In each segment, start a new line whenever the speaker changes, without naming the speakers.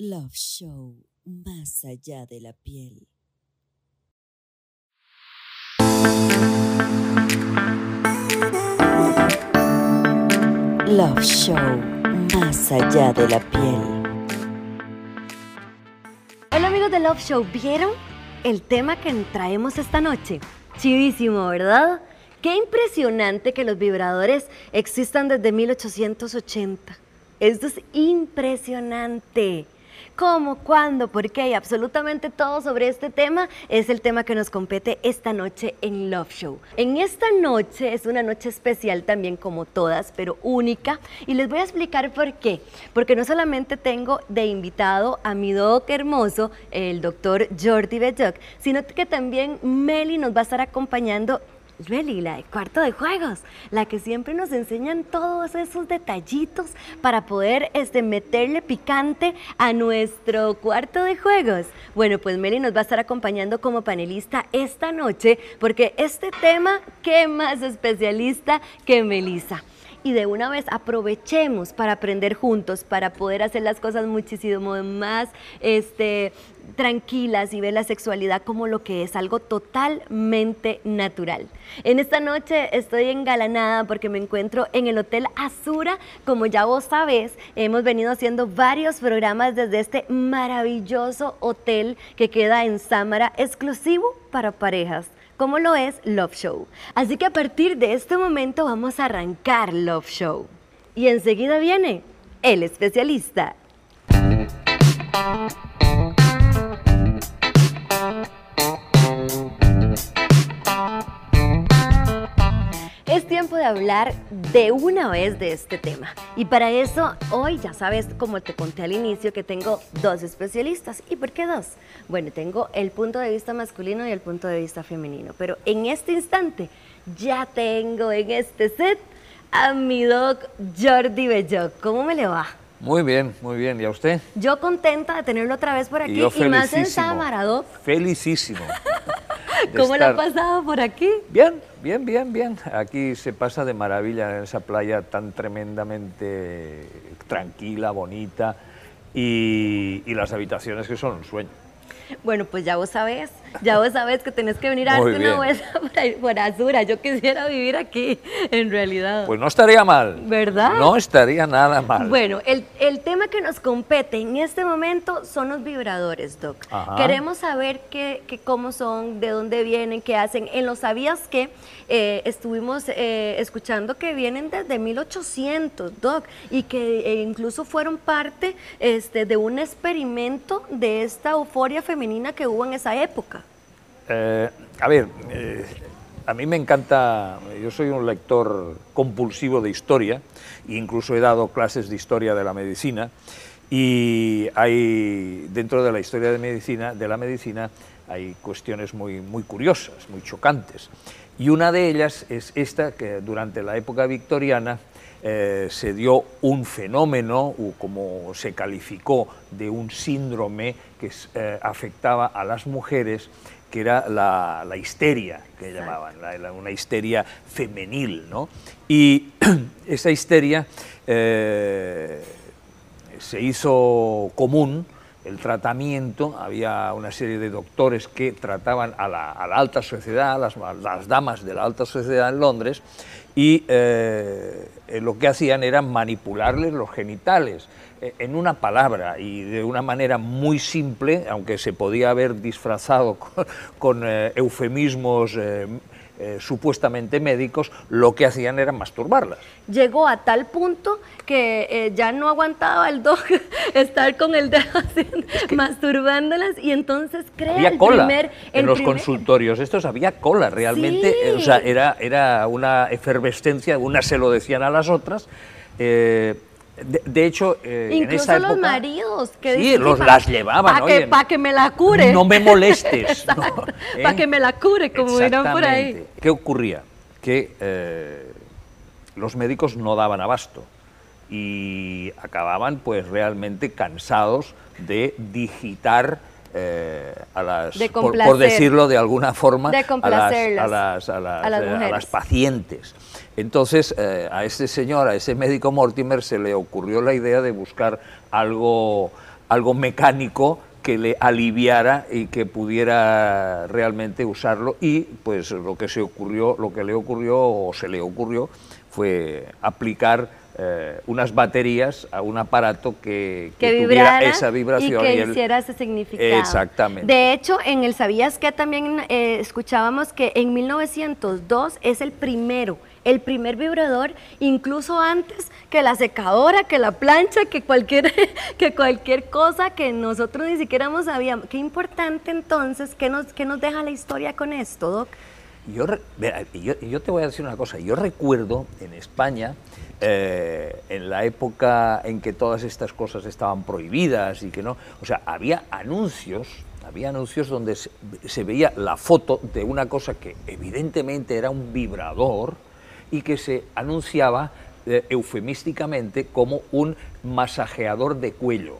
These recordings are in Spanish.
Love Show, más allá de la piel. Love Show, más allá de la piel.
Hola amigos de Love Show, ¿vieron el tema que traemos esta noche? Chivísimo, ¿verdad? Qué impresionante que los vibradores existan desde 1880. Esto es impresionante cómo, cuándo, por qué y absolutamente todo sobre este tema es el tema que nos compete esta noche en Love Show. En esta noche es una noche especial también como todas, pero única y les voy a explicar por qué. Porque no solamente tengo de invitado a mi doc hermoso, el doctor Jordi Bejoc, sino que también Meli nos va a estar acompañando Really, la de cuarto de juegos, la que siempre nos enseñan todos esos detallitos para poder este, meterle picante a nuestro cuarto de juegos. Bueno, pues Meli nos va a estar acompañando como panelista esta noche porque este tema, ¿qué más especialista que Melissa? Y de una vez aprovechemos para aprender juntos, para poder hacer las cosas muchísimo más este, tranquilas y ver la sexualidad como lo que es, algo totalmente natural. En esta noche estoy engalanada porque me encuentro en el Hotel Azura. Como ya vos sabés, hemos venido haciendo varios programas desde este maravilloso hotel que queda en Samara, exclusivo para parejas como lo es Love Show. Así que a partir de este momento vamos a arrancar Love Show. Y enseguida viene el especialista. Tiempo de hablar de una vez de este tema. Y para eso, hoy ya sabes, como te conté al inicio, que tengo dos especialistas. ¿Y por qué dos? Bueno, tengo el punto de vista masculino y el punto de vista femenino. Pero en este instante, ya tengo en este set a mi doc Jordi Belloc. ¿Cómo me le va?
Muy bien, muy bien. ¿Y a usted?
Yo contenta de tenerlo otra vez por aquí y, más en Sámara,
Felicísimo.
¿Cómo le ha pasado por aquí?
Bien, bien, bien, bien. Aquí se pasa de maravilla en esa playa tan tremendamente tranquila, bonita y, y las habitaciones que son un sueño.
Bueno, pues ya vos sabés, ya vos sabés que tenés que venir a darte una vuelta por, Azura. Yo quisiera vivir aquí, en realidad.
Pues no estaría mal.
¿Verdad?
No estaría nada mal.
Bueno, el, el tema que nos compete en este momento son los vibradores, Doc. Queremos saber qué, qué, cómo son, de dónde vienen, qué hacen. En los sabías que eh, estuvimos eh, escuchando que vienen desde 1800, Doc, y que eh, incluso fueron parte este, de un experimento de esta euforia femenina que hubo en esa época.
Eh, a ver, eh, a mí me encanta, yo soy un lector compulsivo de historia, incluso he dado clases de historia de la medicina, y hay dentro de la historia de medicina, de la medicina, hay cuestiones muy, muy curiosas, muy chocantes. Y una de ellas es esta que durante la época victoriana eh, se dio un fenómeno, o como se calificó, de un síndrome que afectaba a las mujeres que era la, histeria, que llamaban, una histeria femenil. ¿no? Y esa histeria eh, se hizo común, el tratamiento, había una serie de doctores que trataban a la, alta sociedad, las, las, damas de la alta sociedad en Londres, y eh, lo que hacían era manipularles los genitales eh, en una palabra y de una manera muy simple, aunque se podía haber disfrazado con, eh, eufemismos eh, supuestamente médicos, lo que hacían era masturbarlas.
Llegó a tal punto que ya no aguantaba el dog estar con el dedo masturbándolas y entonces crea
había
el
cola
primer...
en los consultorios estos había cola, realmente, o sea, era, era una efervescencia, unas se lo decían a las otras, de, hecho,
eh, Incluso en esa los maridos que
sí, los las llevaban.
Para que, me la cure.
No me molestes.
Para que me la cure, como dirán por ahí.
¿Qué ocurría? Que eh, los médicos no daban abasto y acababan pues realmente cansados de digitar eh, a las, por, decirlo de alguna forma, a las, a, las, pacientes. Entonces, eh, a ese señor, a ese médico Mortimer, se le ocurrió la idea de buscar algo, algo mecánico que le aliviara y que pudiera realmente usarlo y pues lo que se ocurrió, lo que le ocurrió o se le ocurrió fue aplicar eh, unas baterías a un aparato que,
que,
tuviera esa vibración.
Y que hiciera ese significado.
Exactamente.
De hecho, en el Sabías que también eh, escuchábamos que en 1902 es el primero, el primer vibrador, incluso antes que la secadora, que la plancha, que cualquier, que cualquier cosa que nosotros ni siquiera sabíamos. Qué importante entonces, ¿qué nos, qué nos deja la historia con esto, Doc?
Yo, yo, te voy a decir una cosa, yo recuerdo en España eh, en la época en que todas estas cosas estaban prohibidas y que no, o sea, había anuncios, había anuncios donde se, veía la foto de una cosa que evidentemente era un vibrador y que se anunciaba eh, eufemísticamente como un masajeador de cuello.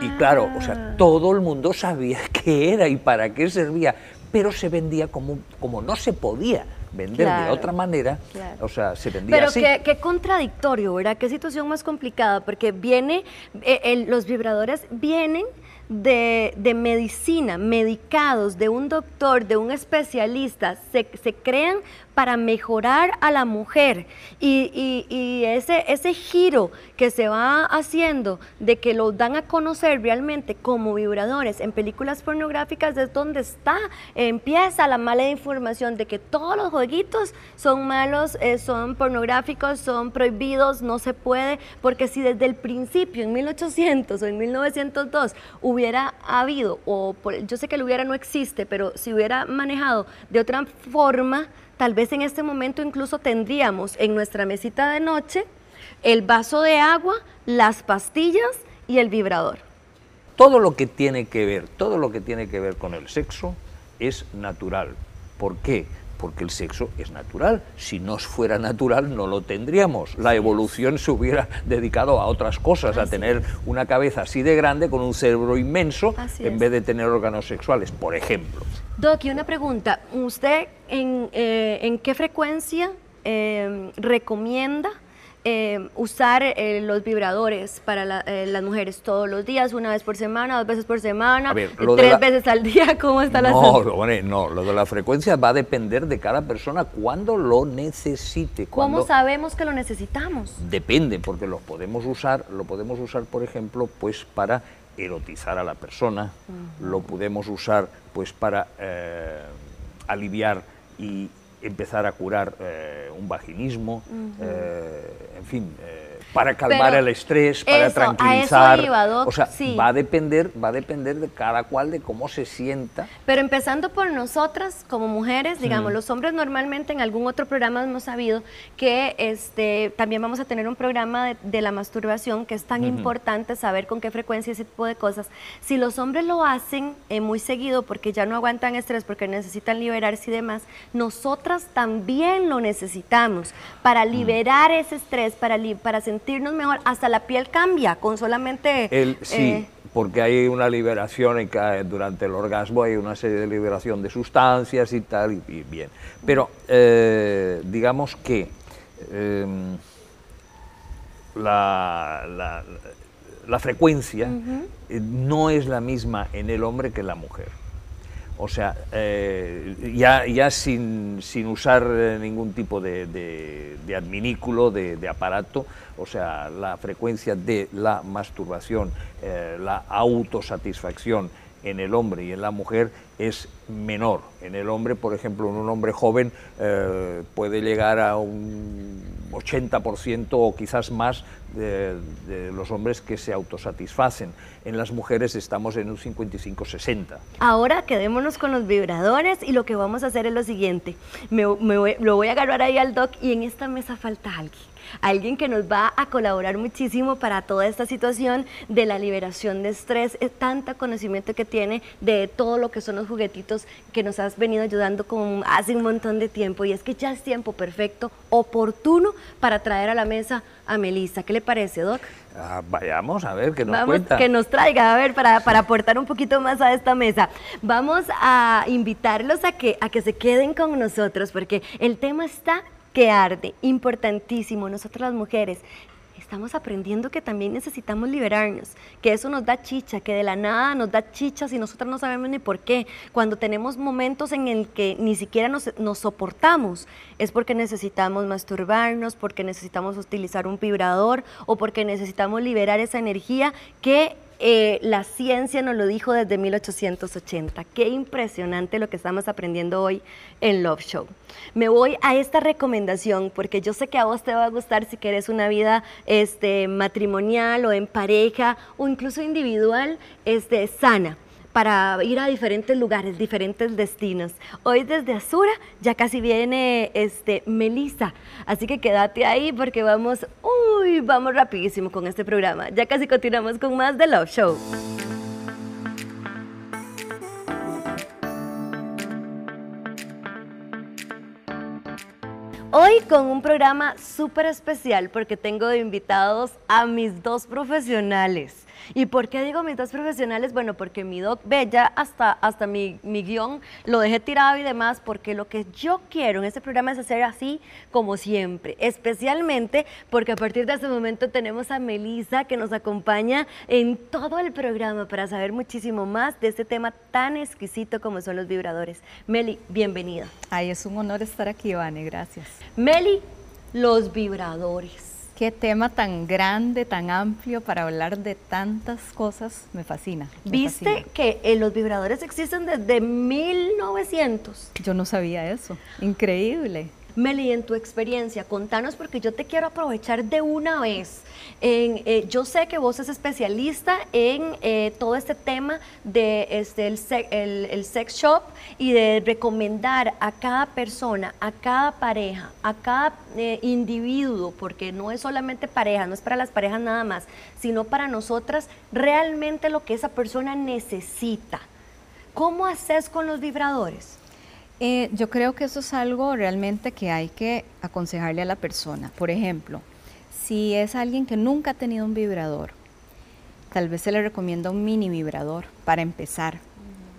Y claro, o sea, ah. todo el mundo sabía qué era y para qué servía, pero se vendía como, como no se podía vender de otra manera, o sea, se vendía
Pero
así.
Qué, qué contradictorio, ¿verdad? Qué situación más complicada, porque viene, eh, los vibradores vienen de, de, medicina, medicados, de un doctor, de un especialista, se, se crean para mejorar a la mujer. Y, ese, ese giro que se va haciendo de que lo dan a conocer realmente como vibradores en películas pornográficas es donde está, empieza la mala información de que todos los jueguitos son malos, eh, son pornográficos, son prohibidos, no se puede, porque si desde el principio, en 1800 o en 1902, hubiera habido, o yo sé que el hubiera no existe, pero si hubiera manejado de otra forma, tal vez en este momento incluso tendríamos en nuestra mesita de noche el vaso de agua, las pastillas y el vibrador.
Todo lo que tiene que ver, todo lo que tiene que ver con el sexo es natural. ¿Por qué? porque el sexo es natural. Si no fuera natural, no lo tendríamos. La evolución se hubiera dedicado a otras cosas, a tener una cabeza así de grande con un cerebro inmenso, en vez de tener órganos sexuales, por ejemplo.
Doc, y una pregunta. ¿Usted en, eh, qué frecuencia eh, recomienda eh, usar eh, los vibradores para eh, las mujeres todos los días, una vez por semana, dos veces por semana, tres veces al día, ¿cómo está la
no, no, lo de la frecuencia va a depender de cada persona cuando lo necesite.
¿Cómo sabemos que lo necesitamos?
Depende, porque lo podemos usar, lo podemos usar, por ejemplo, pues para erotizar a la persona, lo podemos usar pues para aliviar y empezar a curar eh, un vaginismo, eh, en fin, eh, para calmar el estrés, para tranquilizar. o sea, va a depender, va a depender de cada cual de cómo se sienta.
Pero empezando por nosotras como mujeres, digamos, los hombres normalmente en algún otro programa hemos sabido que este también vamos a tener un programa de, la masturbación que es tan importante saber con qué frecuencia ese tipo de cosas. Si los hombres lo hacen eh, muy seguido porque ya no aguantan estrés, porque necesitan liberarse y demás, nosotras también lo necesitamos para liberar ese estrés, para, para sentir sentirnos mejor, hasta la piel cambia con solamente...
El, sí, eh, porque hay una liberación durante el orgasmo, hay una serie de liberación de sustancias y tal, y, bien. Pero eh, digamos que em, la, la, frecuencia eh, no es la misma en el hombre que en la mujer. O sea, eh, ya, ya sin, sin, usar eh, ningún tipo de, de, adminículo, de, aparato, o sea, la frecuencia de la masturbación, eh, la autosatisfacción en el hombre y en la mujer es menor. En el hombre, por ejemplo, en un hombre joven puede llegar a un 80% o quizás más de, los hombres que se autosatisfacen. En las mujeres estamos en un 55-60.
Ahora quedémonos con los vibradores y lo que vamos a hacer es lo siguiente. Me, lo voy a agarrar ahí al doc y en esta mesa falta alguien alguien que nos va a colaborar muchísimo para toda esta situación de la liberación de estrés, es tanta conocimiento que tiene de todo lo que son los juguetitos que nos has venido ayudando con hace un montón de tiempo y es que ya es tiempo perfecto, oportuno para traer a la mesa a Melissa. ¿Qué le parece, Doc?
Ah, vayamos a ver, que nos Vamos,
Que nos traiga, a ver, para, para, aportar un poquito más a esta mesa. Vamos a invitarlos a que, a que se queden con nosotros, porque el tema está que arde, importantísimo, nosotras las mujeres, estamos aprendiendo que también necesitamos liberarnos, que eso nos da chicha, que de la nada nos da chicha si nosotros no sabemos ni por qué. Cuando tenemos momentos en el que ni siquiera nos soportamos, es porque necesitamos masturbarnos, porque necesitamos utilizar un vibrador o porque necesitamos liberar esa energía que eh, la ciencia nos lo dijo desde 1880. Qué impresionante lo que estamos aprendiendo hoy en Love Show. Me voy a esta recomendación porque yo sé que a vos te va a gustar si quieres una vida este, matrimonial o en pareja o incluso individual este, sana para ir a diferentes lugares, diferentes destinos. Hoy desde Azura ya casi viene este Melissa, así que quédate ahí porque vamos, uy, vamos rapidísimo con este programa. Ya casi continuamos con más de Love Show. Hoy con un programa súper especial porque tengo invitados a mis dos profesionales. ¿Y por qué digo mis dos profesionales? Bueno, porque mi doc Bella, hasta, hasta mi, mi guion, lo dejé tirado y demás, porque lo que yo quiero en este programa es hacer así como siempre, especialmente porque a partir de este momento tenemos a Melissa que nos acompaña en todo el programa para saber muchísimo más de este tema tan exquisito como son los vibradores. Meli, bienvenida.
Ay, es un honor estar aquí, Vane, gracias.
Meli, los vibradores.
Qué tema tan grande, tan amplio para hablar de tantas cosas, me fascina.
¿Viste que eh, los vibradores existen desde 1900?
Yo no sabía eso, increíble.
Meli, en tu experiencia, contanos porque yo te quiero aprovechar de una vez. Eh, yo sé que vos sos especialista en eh, todo este tema de este, el, sex shop y de recomendar a cada persona, a cada pareja, a cada eh, individuo, porque no es solamente pareja, no es para las parejas nada más, sino para nosotras realmente lo que esa persona necesita. ¿Cómo haces con los vibradores?
Eh, yo creo que eso es algo realmente que hay que aconsejarle a la persona. Por ejemplo, si es alguien que nunca ha tenido un vibrador, tal vez se le recomienda un mini vibrador para empezar.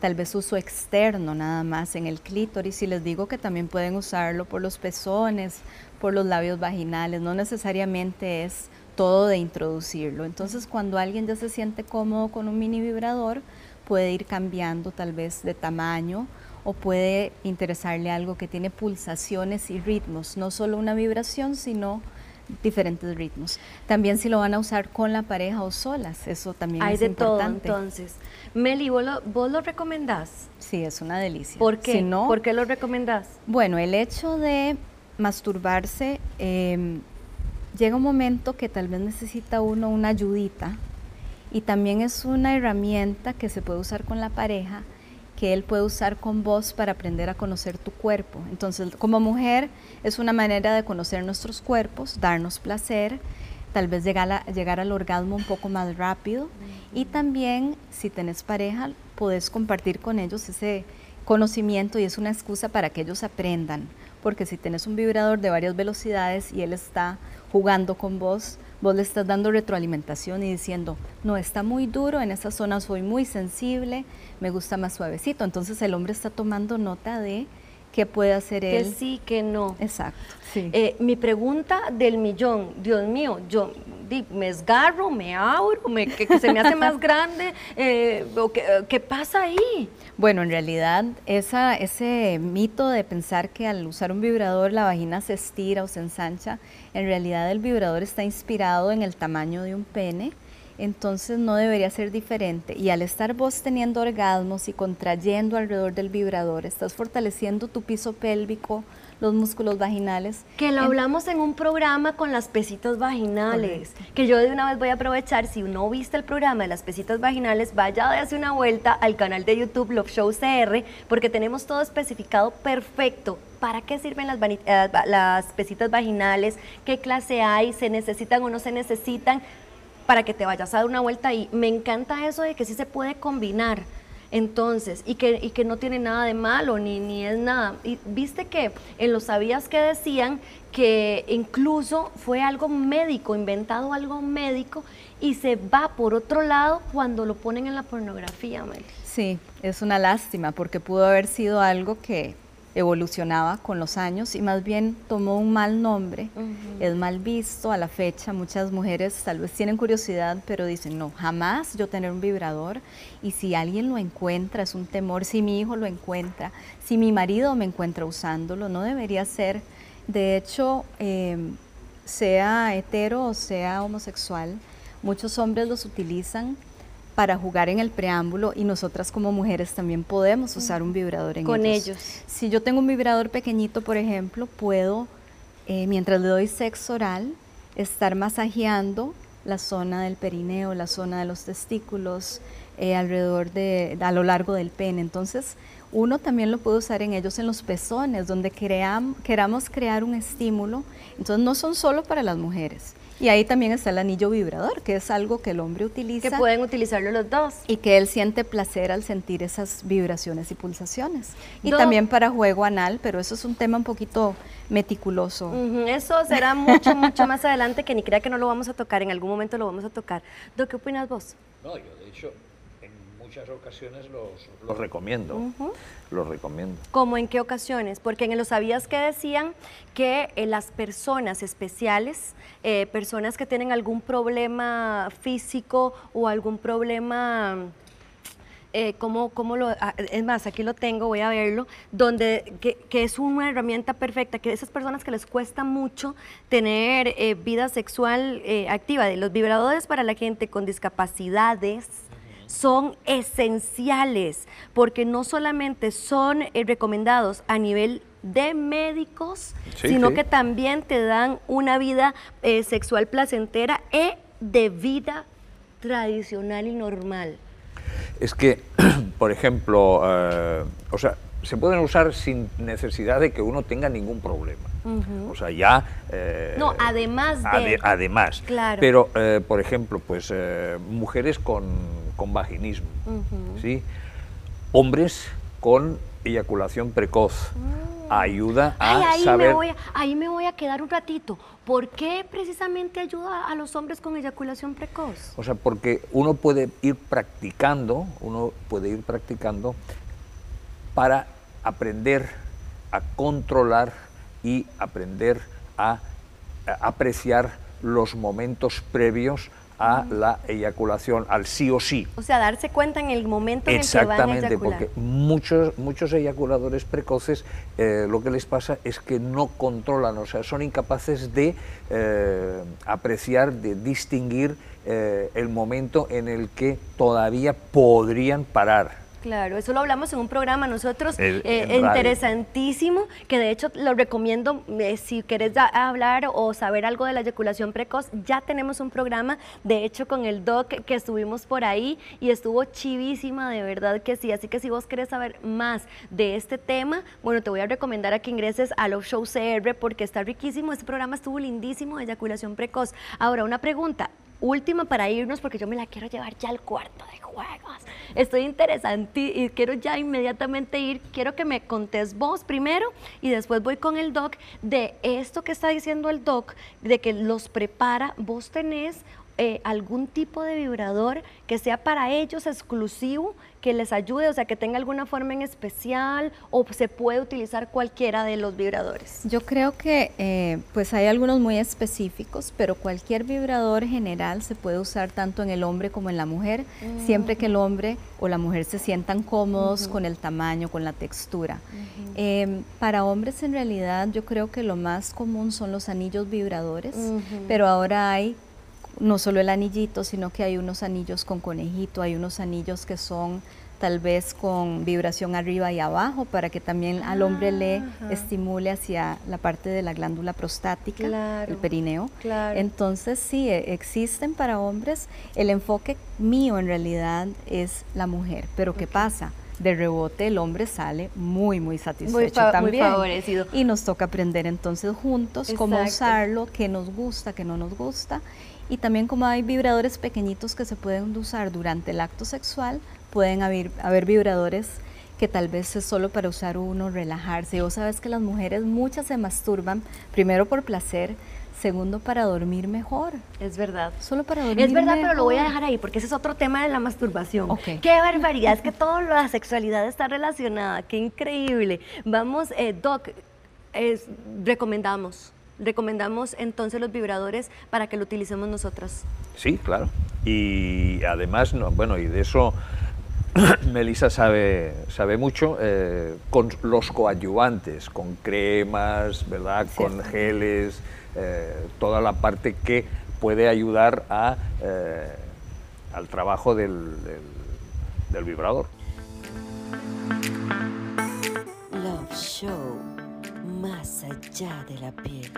Tal vez uso externo nada más en el clítoris y les digo que también pueden usarlo por los pezones, por los labios vaginales, no necesariamente es todo de introducirlo. Entonces cuando alguien ya se siente cómodo con un mini vibrador, puede ir cambiando tal vez de tamaño o puede interesarle algo que tiene pulsaciones y ritmos, no solo una vibración, sino diferentes ritmos. También si lo van a usar con la pareja o solas, eso también
Hay
es
de
importante.
todo entonces. Meli, ¿vos lo, ¿vos lo, recomendás?
Sí, es una delicia.
¿Por qué? ¿Por qué lo recomendás?
Bueno, el hecho de masturbarse, em, llega un momento que tal vez necesita uno una ayudita y también es una herramienta que se puede usar con la pareja que él puede usar con vos para aprender a conocer tu cuerpo. Entonces, como mujer es una manera de conocer nuestros cuerpos, darnos placer, tal vez llegar, llegar al orgasmo un poco más rápido y también si tenés pareja, puedes compartir con ellos ese conocimiento y es una excusa para que ellos aprendan, porque si tenés un vibrador de varias velocidades y él está jugando con vos, vos le estás dando retroalimentación y diciendo, no, está muy duro, en esa zona soy muy sensible, me gusta más suavecito. Entonces el hombre está tomando nota de qué puede hacer él.
Que sí, que no.
Exacto.
Eh, mi pregunta del millón, Dios mío, yo me esgarro, me abro, me, que, se me hace más grande, eh, ¿qué, pasa ahí?
Bueno, en realidad esa, ese mito de pensar que al usar un vibrador la vagina se estira o se ensancha, en realidad el vibrador está inspirado en el tamaño de un pene, entonces no debería ser diferente. Y al estar vos teniendo orgasmos y contrayendo alrededor del vibrador, estás fortaleciendo tu piso pélvico, los músculos vaginales.
Que lo hablamos en un programa con las pesitas vaginales, que yo de una vez voy a aprovechar, si no viste el programa de las pesitas vaginales, vaya a darse una vuelta al canal de YouTube Love Show CR, porque tenemos todo especificado perfecto. ¿Para qué sirven las, eh, las pesitas vaginales? ¿Qué clase hay? ¿Se necesitan o no se necesitan? Para que te vayas a dar una vuelta y me encanta eso de que sí se puede combinar entonces, y que, y que no tiene nada de malo, ni, ni es nada. Y viste que en los sabías que decían que incluso fue algo médico, inventado algo médico, y se va por otro lado cuando lo ponen en la pornografía, Mel.
Sí, es una lástima, porque pudo haber sido algo que evolucionaba con los años y más bien tomó un mal nombre, es mal visto a la fecha, muchas mujeres tal vez tienen curiosidad, pero dicen, no, jamás yo tener un vibrador y si alguien lo encuentra, es un temor, si mi hijo lo encuentra, si mi marido me encuentra usándolo, no debería ser, de hecho, em, sea hetero o sea homosexual, muchos hombres los utilizan para jugar en el preámbulo y nosotras como mujeres también podemos usar un vibrador en
Con ellos.
Si yo tengo un vibrador pequeñito, por ejemplo, puedo, eh, mientras le doy sexo oral, estar masajeando la zona del perineo, la zona de los testículos, eh, alrededor de, a lo largo del pene. Entonces, uno también lo puede usar en ellos en los pezones, donde queramos crear un estímulo. Entonces, no son solo para las mujeres y ahí también está el anillo vibrador, que es algo que el hombre utiliza.
Que pueden utilizarlo los dos.
Y que él siente placer al sentir esas vibraciones y pulsaciones. Y también para juego anal, pero eso es un tema un poquito meticuloso.
Eso será mucho, mucho más adelante, que ni crea que no lo vamos a tocar, en algún momento lo vamos a tocar. ¿Do qué opinas vos?
No, yo de hecho muchas ocasiones los, recomiendo. Los recomiendo.
¿Cómo en qué ocasiones? Porque en los sabías que decían que eh, las personas especiales, eh, personas que tienen algún problema físico o algún problema eh, cómo, lo, ah, es más, aquí lo tengo, voy a verlo, donde que, es una herramienta perfecta, que esas personas que les cuesta mucho tener vida sexual activa, de los vibradores para la gente con discapacidades, son esenciales porque no solamente son eh, recomendados a nivel de médicos, sino que también te dan una vida eh, sexual placentera y de vida tradicional y normal.
Es que, por ejemplo, eh, o sea, se pueden usar sin necesidad de que uno tenga ningún problema. O sea, ya...
no, además de...
además.
Claro.
Pero, por ejemplo, pues mujeres con con vaginismo, ¿sí? Hombres con eyaculación precoz. Mm. Ayuda a
ahí
saber...
Me voy a, ahí me voy a quedar un ratito. ¿Por qué precisamente ayuda a los hombres con eyaculación precoz?
O sea, porque uno puede ir practicando, uno puede ir practicando para aprender a controlar y aprender a apreciar los momentos previos a la eyaculación, al sí o sí.
O sea, darse cuenta en el momento en
el que
van
a eyacular. porque muchos, muchos eyaculadores precoces eh, lo que les pasa es que no controlan, o sea, son incapaces de eh, apreciar, de distinguir eh, el momento en el que todavía podrían parar.
Claro, eso lo hablamos en un programa nosotros, eh, interesantísimo, que de hecho lo recomiendo, eh, si querés hablar o saber algo de la eyaculación precoz, ya tenemos un programa, de hecho con el doc que estuvimos por ahí y estuvo chivísima, de verdad que sí, así que si vos querés saber más de este tema, bueno, te voy a recomendar a que ingreses a Love Show CR porque está riquísimo, este programa estuvo lindísimo de eyaculación precoz. Ahora, una pregunta, última para irnos porque yo me la quiero llevar ya al cuarto de juegos. Estoy interesante y quiero ya inmediatamente ir. Quiero que me contés vos primero y después voy con el doc de esto que está diciendo el doc, de que los prepara. Vos tenés eh, algún tipo de vibrador que sea para ellos exclusivo, que les ayude, o sea, que tenga alguna forma en especial o se puede utilizar cualquiera de los vibradores?
Yo creo que eh, pues hay algunos muy específicos, pero cualquier vibrador general se puede usar tanto en el hombre como en la mujer, siempre que el hombre o la mujer se sientan cómodos con el tamaño, con la textura. Em, para hombres en realidad yo creo que lo más común son los anillos vibradores, pero ahora hay no solo el anillito, sino que hay unos anillos con conejito, hay unos anillos que son tal vez con vibración arriba y abajo para que también al hombre le estimule hacia la parte de la glándula prostática, el perineo. Entonces sí, e, existen para hombres. El enfoque mío en realidad es la mujer, pero ¿qué pasa? De rebote el hombre sale muy, muy satisfecho también.
Muy favorecido.
Y nos toca aprender entonces juntos cómo usarlo, qué nos gusta, qué no nos gusta y también como hay vibradores pequeñitos que se pueden usar durante el acto sexual, pueden haber, haber vibradores que tal vez es solo para usar uno, relajarse. O sabes que las mujeres muchas se masturban, primero por placer, Segundo, para dormir mejor.
Es verdad.
Solo para dormir
Es verdad, pero lo voy a
mejor.
dejar ahí porque ese es otro tema de la masturbación.
Ok.
Qué barbaridad, es que toda la sexualidad está relacionada, qué increíble. Vamos, eh, Doc, es- recomendamos, recomendamos entonces los vibradores para que lo utilicemos nosotras.
Sí, claro. Y además, no, bueno, y de eso Melissa sabe, sabe mucho, eh, con los coadyuvantes, con cremas, ¿verdad? Con geles, eh, toda la parte que puede ayudar a, eh, al trabajo del, del- del vibrador.
Love Show. Más allá de la piel.